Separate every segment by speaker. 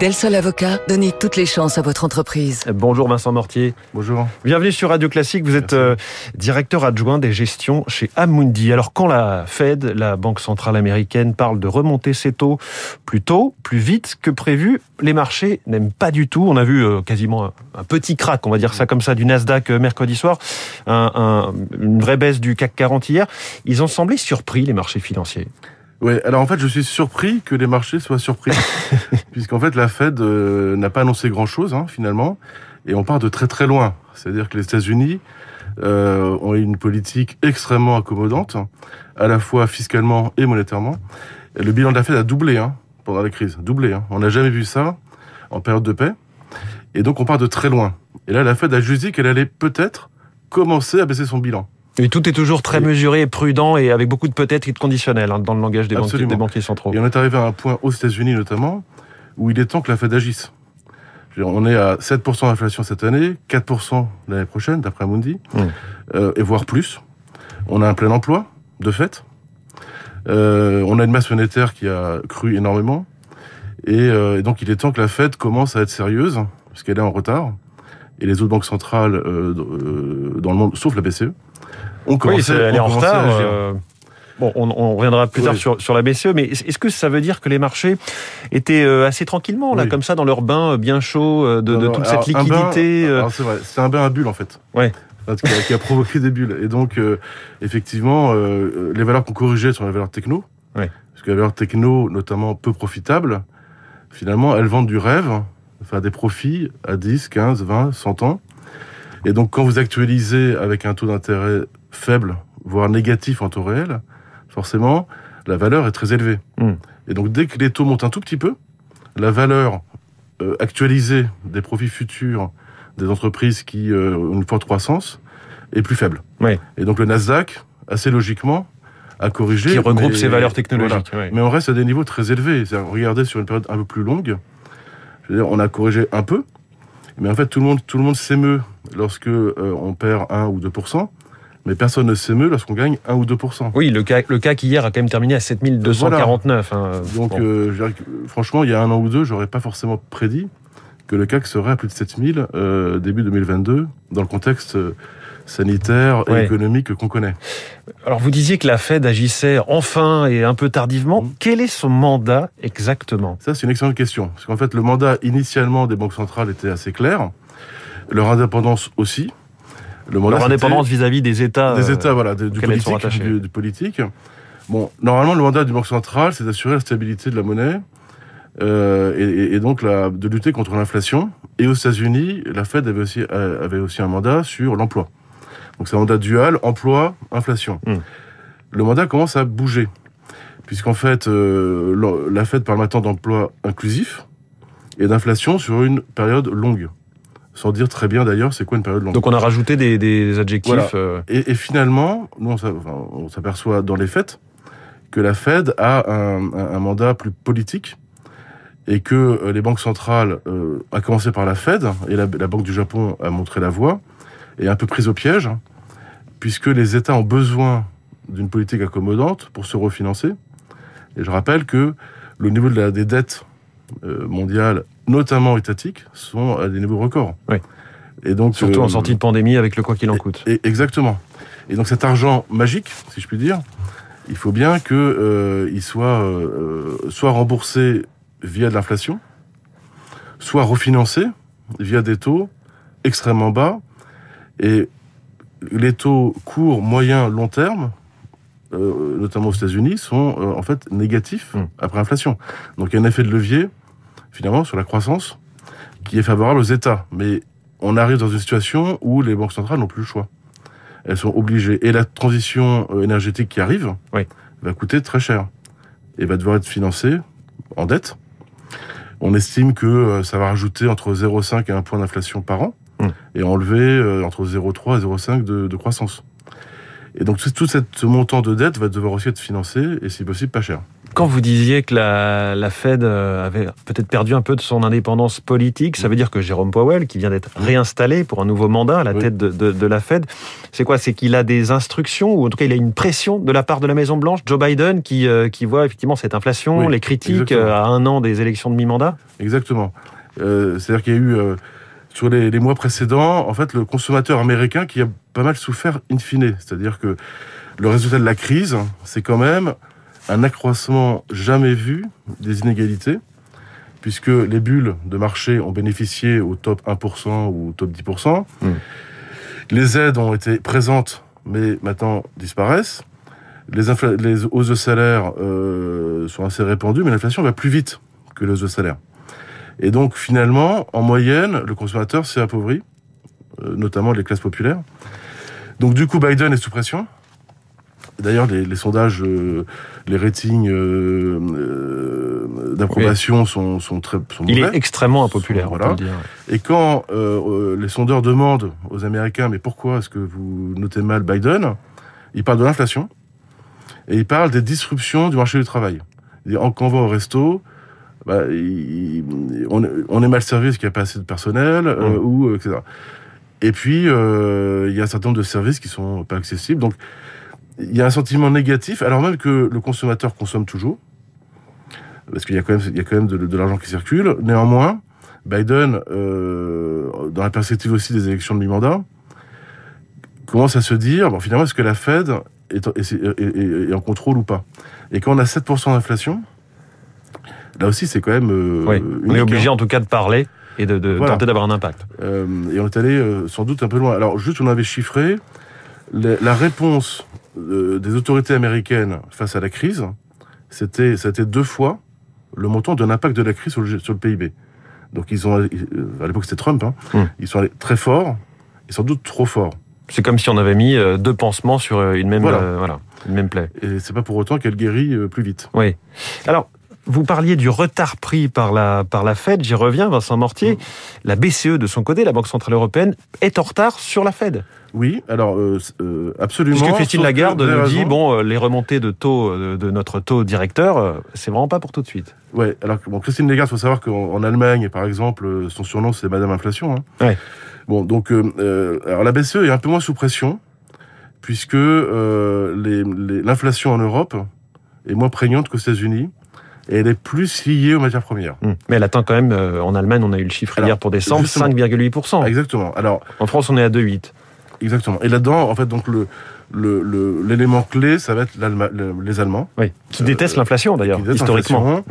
Speaker 1: Del Sol Avocat, donnez toutes les chances à votre entreprise.
Speaker 2: Bonjour Vincent Mortier.
Speaker 3: Bonjour.
Speaker 2: Bienvenue sur Radio Classique. Vous êtes euh, directeur adjoint des gestions chez Amundi. Alors quand la Fed, la Banque centrale américaine, parle de remonter ses taux plus tôt, plus vite que prévu, les marchés n'aiment pas du tout. On a vu euh, quasiment un, un, petit crack, on va dire ça comme ça, du Nasdaq euh, mercredi soir, un, un, une vraie baisse du CAC 40 hier. Ils ont semblé surpris les marchés financiers.
Speaker 3: Oui, alors en fait, je suis surpris que les marchés soient surpris, puisqu'en fait, la Fed euh, n'a pas annoncé grand-chose, hein, finalement, et on part de très très loin. C'est-à-dire que les États-Unis euh, ont une politique extrêmement accommodante, à la fois fiscalement et monétairement. Et le bilan de la Fed a doublé hein, pendant la crise, doublé. Hein. On n'a jamais vu ça en période de paix, et donc on part de très loin. Et là, la Fed a juste dit qu'elle allait peut-être commencer à baisser son bilan.
Speaker 2: Et tout est toujours très mesuré, prudent et avec beaucoup de peut-être et de conditionnel hein, dans le langage des banquiers, des banquiers, centraux.
Speaker 3: Et on est arrivé à un point aux États-Unis notamment où il est temps que la Fed agisse. On est à 7% d'inflation cette année, 4% l'année prochaine, d'après Mundi, mmh. euh, et voire plus. On a un plein emploi, de fait. Euh, on a une masse monétaire qui a cru énormément. Et, euh, et, donc il est temps que la Fed commence à être sérieuse, parce qu'elle est en retard. Et les autres banques centrales dans le monde, sauf la BCE,
Speaker 2: on oui, elle est en retard. Euh, bon, on, on, reviendra plus oui. tard sur, sur la BCE, mais est-ce que ça veut dire que les marchés étaient euh, assez tranquillement, là, oui. comme ça, dans leur bain bien chaud de, de toute
Speaker 3: alors,
Speaker 2: cette liquidité
Speaker 3: C'est vrai, c'est un bain à bulles, en fait.
Speaker 2: Ouais.
Speaker 3: Qui a, qui a, provoqué des bulles. Et donc, euh, effectivement, euh, les valeurs qu'on corrigeait sont les valeurs techno.
Speaker 2: Ouais.
Speaker 3: Parce que les valeurs techno, notamment peu profitables, finalement, elles vendent du rêve, enfin des profits à 10, 15, 20, 100 ans. Et donc, quand vous actualisez avec un taux d'intérêt faible, voire négatif en taux réel, forcément, la valeur est très élevée.
Speaker 2: Mm.
Speaker 3: Et donc, dès que les taux montent un tout petit peu, la valeur euh, actualisée des profits futurs des entreprises qui euh, ont une forte croissance est plus faible.
Speaker 2: Oui.
Speaker 3: Et donc, le Nasdaq, assez logiquement, a corrigé.
Speaker 2: Qui regroupe ces valeurs technologiques.
Speaker 3: Voilà.
Speaker 2: Oui.
Speaker 3: Mais on reste à des niveaux très élevés. Regardez sur une période un peu plus longue, je veux dire, on a corrigé un peu, mais en fait, tout le monde, tout le monde s'émeut lorsque euh, on perd 1 ou 2 mais personne ne s'émeut lorsqu'on gagne 1 ou 2
Speaker 2: Oui, le CAC, le CAC hier a quand même terminé à 7249.
Speaker 3: Voilà. Hein. Donc, bon. euh, que, franchement, il y a un an ou deux, j'aurais pas forcément prédit que le CAC serait à plus de 7000 euh, début 2022, dans le contexte euh, sanitaire et
Speaker 2: Ouais.
Speaker 3: économique qu'on connaît.
Speaker 2: Alors, vous disiez que la Fed agissait enfin et un peu tardivement.
Speaker 3: Mmh.
Speaker 2: Quel est son mandat exactement?
Speaker 3: Ça, c'est une excellente question. Parce qu'en fait, le mandat initialement des banques centrales était assez clair. Leur indépendance aussi.
Speaker 2: Le mandat, Leur indépendance vis-à-vis des États.
Speaker 3: Des États, voilà, de, du, politique, du, du, politique. Bon, normalement, le mandat du banque centrale, c'est d'assurer la stabilité de la monnaie euh, et, et, donc la, de lutter contre l'inflation. Et aux États-Unis, la Fed avait aussi, euh, avait aussi un mandat sur l'emploi. Donc c'est un mandat dual, emploi, inflation.
Speaker 2: Mm.
Speaker 3: Le mandat commence à bouger, puisqu'en fait, euh, la Fed parle maintenant d'emploi inclusif et d'inflation sur une période longue sans dire très bien d'ailleurs c'est quoi une période longue.
Speaker 2: Donc on a rajouté des, des adjectifs.
Speaker 3: Voilà. Euh... Et, et, finalement, nous on s'aperçoit dans les faits que la Fed a un, mandat plus politique et que euh, les banques centrales, euh, à commencer par la Fed, et la, la, Banque du Japon a montré la voie, est un peu prise au piège, puisque les États ont besoin d'une politique accommodante pour se refinancer. Et je rappelle que le niveau de la, des dettes mondiales notamment étatiques, sont à des niveaux records.
Speaker 2: Oui.
Speaker 3: Et donc,
Speaker 2: Surtout euh, en sortie de pandémie avec le quoi qu'il en coûte.
Speaker 3: Et, exactement. Et donc cet argent magique, si je puis dire, il faut bien qu'il euh, soit euh, soit remboursé via de l'inflation, soit refinancé via des taux extrêmement bas. Et les taux courts, moyens, long terme, euh, notamment aux États-Unis, sont euh, en fait négatifs mmh. après inflation. Donc il y a un effet de levier finalement sur la croissance qui est favorable aux États. Mais on arrive dans une situation où les banques centrales n'ont plus le choix. Elles sont obligées. Et la transition euh, énergétique qui arrive
Speaker 2: oui.
Speaker 3: va coûter très cher et va devoir être financée en dette. On estime que euh, ça va rajouter entre 0,5 et 1 point d'inflation par an
Speaker 2: mmh.
Speaker 3: et enlever euh, entre 0,3 et 0,5 de, de, croissance. Et donc tout, tout ce montant de dette va devoir aussi être financé et si possible pas cher.
Speaker 2: Quand vous disiez que la, la Fed euh, avait peut-être perdu un peu de son indépendance politique, ça veut dire que Jérôme Powell, qui vient d'être réinstallé pour un nouveau mandat à la
Speaker 3: Oui.
Speaker 2: tête de, de- de la Fed, c'est quoi? C'est qu'il a des instructions, ou en tout cas il a une pression de la part de la Maison-Blanche, Joe Biden, qui, euh, qui voit effectivement cette inflation,
Speaker 3: Oui,
Speaker 2: les critiques
Speaker 3: exactement.
Speaker 2: euh, à un an des élections de mi-mandat?
Speaker 3: Exactement. Euh, C'est-à-dire qu'il y a eu, euh, sur les, les mois précédents, en fait, le consommateur américain qui a pas mal souffert in fine. C'est-à-dire que le résultat de la crise, c'est quand même un accroissement jamais vu des inégalités, puisque les bulles de marché ont bénéficié au top 1% ou au top 10%.
Speaker 2: Mm.
Speaker 3: Les aides ont été présentes, mais maintenant disparaissent. Les hausses de salaire euh, sont assez répandues, mais l'inflation va plus vite que les hausses de salaire. Et donc finalement, en moyenne, le consommateur s'est appauvri, euh, notamment les classes populaires. Donc du coup, Biden est sous pression. D'ailleurs, les, les sondages, euh, les ratings euh, euh, d'approbation sont, sont très sont
Speaker 2: Il
Speaker 3: mauvais.
Speaker 2: est extrêmement impopulaire, on
Speaker 3: Voilà.
Speaker 2: peut le dire.
Speaker 3: Et quand euh, les sondeurs demandent aux Américains, mais pourquoi est-ce que vous notez mal Biden Ils parlent de l'inflation et ils parlent des disruptions du marché du travail. Quand on va au resto, bah, il- on, on est mal servi parce qu'il n'y a pas assez de personnel, euh,
Speaker 2: Mm.
Speaker 3: ou etc. Et puis, il y a un certain nombre de services qui sont pas accessibles. Donc, il y a un sentiment négatif, alors même que le consommateur consomme toujours, parce qu'il y a quand même, il y a quand même de, de l'argent qui circule. Néanmoins, Biden, euh, dans la perspective aussi des élections de mi-mandat, commence à se dire, bon, finalement, est-ce que la Fed est, est- est- est- est en contrôle ou pas? Et quand on a 7% d'inflation, là aussi, c'est quand même... euh,
Speaker 2: Oui. On est
Speaker 3: unique,
Speaker 2: obligé
Speaker 3: hein.
Speaker 2: en tout cas de parler et de, de
Speaker 3: Voilà.
Speaker 2: tenter d'avoir un impact.
Speaker 3: Euh, et on est allé sans doute un peu loin. Alors, juste, on avait chiffré la réponse euh, des autorités américaines face à la crise, c'était, c'était deux fois le montant de l'impact de la crise sur le, sur le PIB. Donc, ils ont, euh, à l'époque, c'était Trump, hein,
Speaker 2: Hmm.
Speaker 3: ils sont allés très fort, et sans doute trop fort.
Speaker 2: C'est comme si on avait mis euh, deux pansements sur euh, une même,
Speaker 3: Voilà.
Speaker 2: voilà, une même plaie.
Speaker 3: Et c'est pas pour autant qu'elle guérit plus vite.
Speaker 2: Oui. Alors, vous parliez du retard pris par la, par la Fed. J'y reviens, Vincent Mortier. La BCE, de son côté, la Banque Centrale Européenne, est en retard sur la Fed.
Speaker 3: Oui, alors, euh, euh, absolument.
Speaker 2: Puisque Christine Lagarde nous dit, bon, euh, les remontées de taux euh, de, notre taux directeur, c'est vraiment pas pour tout de suite.
Speaker 3: Ouais, alors bon, Christine Lagarde, faut savoir qu'en en Allemagne, par exemple, son surnom c'est Madame Inflation. Hein.
Speaker 2: Ouais.
Speaker 3: Bon, donc, euh, alors la BCE est un peu moins sous pression, puisque euh, l'inflation en Europe est moins prégnante qu'aux États-Unis, et elle est plus liée aux matières premières.
Speaker 2: Hum. Mais elle atteint quand même, euh, en Allemagne, on a eu le chiffre
Speaker 3: Alors,
Speaker 2: hier pour décembre,
Speaker 3: justement.
Speaker 2: 5,8%.
Speaker 3: Exactement. Alors,
Speaker 2: En France, on est à 2,8%.
Speaker 3: exactement. Et là-dedans, en fait, donc le l'élément clé, ça va être le- les Allemands.
Speaker 2: Oui. Qui
Speaker 3: Euh,
Speaker 2: détestent l'inflation, d'ailleurs,
Speaker 3: qui détestent
Speaker 2: historiquement.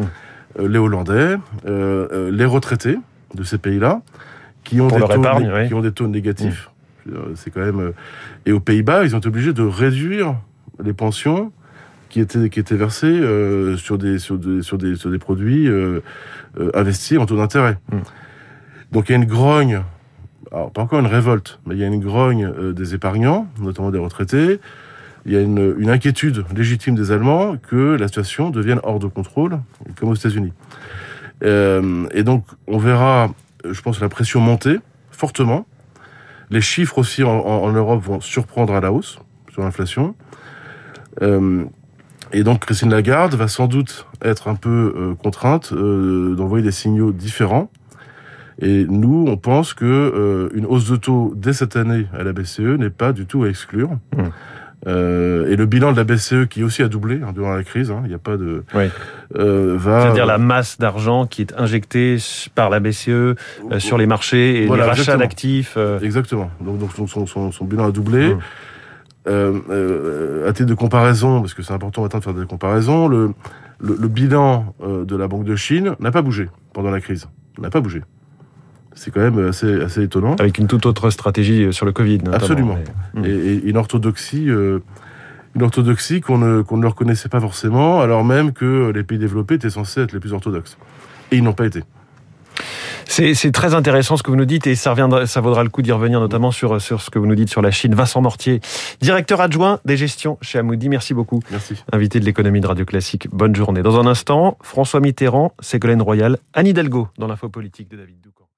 Speaker 3: les Hollandais, euh, les retraités de ces pays-là, qui ont des taux,
Speaker 2: épargne,
Speaker 3: né-
Speaker 2: oui.
Speaker 3: qui ont des taux négatifs. Euh, C'est quand même. Et aux Pays-Bas, ils ont été obligés de réduire les pensions qui étaient qui étaient versées euh, sur des sur des sur des sur des produits euh, euh, investis en taux d'intérêt.
Speaker 2: Mm.
Speaker 3: Donc il y a une grogne. Alors, pas encore une révolte, mais il y a une grogne euh, des épargnants, notamment des retraités. Il y a une, une inquiétude légitime des Allemands que la situation devienne hors de contrôle, comme aux États-Unis. Euh, et donc, on verra, je pense, la pression monter fortement. Les chiffres aussi en, en- en Europe vont surprendre à la hausse sur l'inflation. Euh, et donc, Christine Lagarde va sans doute être un peu euh, contrainte euh, d'envoyer des signaux différents. Et nous, on pense que euh, une hausse de taux dès cette année à la BCE n'est pas du tout à exclure.
Speaker 2: Mmh.
Speaker 3: Euh, et le bilan de la BCE, qui aussi a doublé hein, durant la crise, hein, il n'y a pas de,
Speaker 2: Oui.
Speaker 3: euh, va.
Speaker 2: C'est-à-dire la masse d'argent qui est injectée par la BCE euh, sur les marchés et
Speaker 3: Voilà,
Speaker 2: les rachats d'actifs.
Speaker 3: Exactement. Donc, donc son, son, son, son bilan a doublé.
Speaker 2: Mmh.
Speaker 3: Euh, euh, à titre de comparaison, parce que c'est important maintenant de faire des comparaisons, le, le, le bilan euh, de la Banque de Chine n'a pas bougé pendant la crise. N'a pas bougé. C'est quand même assez, assez étonnant.
Speaker 2: avec une toute autre stratégie sur le Covid, notamment.
Speaker 3: Absolument.
Speaker 2: Mais-
Speaker 3: Et, et une orthodoxie, euh, une orthodoxie qu'on ne, qu'on ne leur connaissait pas forcément, alors même que les pays développés étaient censés être les plus orthodoxes. Et ils n'ont pas été.
Speaker 2: C'est très intéressant ce que vous nous dites et ça, reviendra, ça vaudra le coup d'y revenir notamment sur, sur ce que vous nous dites sur la Chine. Vincent Mortier, directeur adjoint des gestions chez Amoudi, merci beaucoup.
Speaker 3: Merci.
Speaker 2: Invité de l'économie de Radio Classique, bonne journée. Dans un instant, François Mitterrand, Ségolène Royal, Anne Hidalgo dans l'info politique de David Doucan.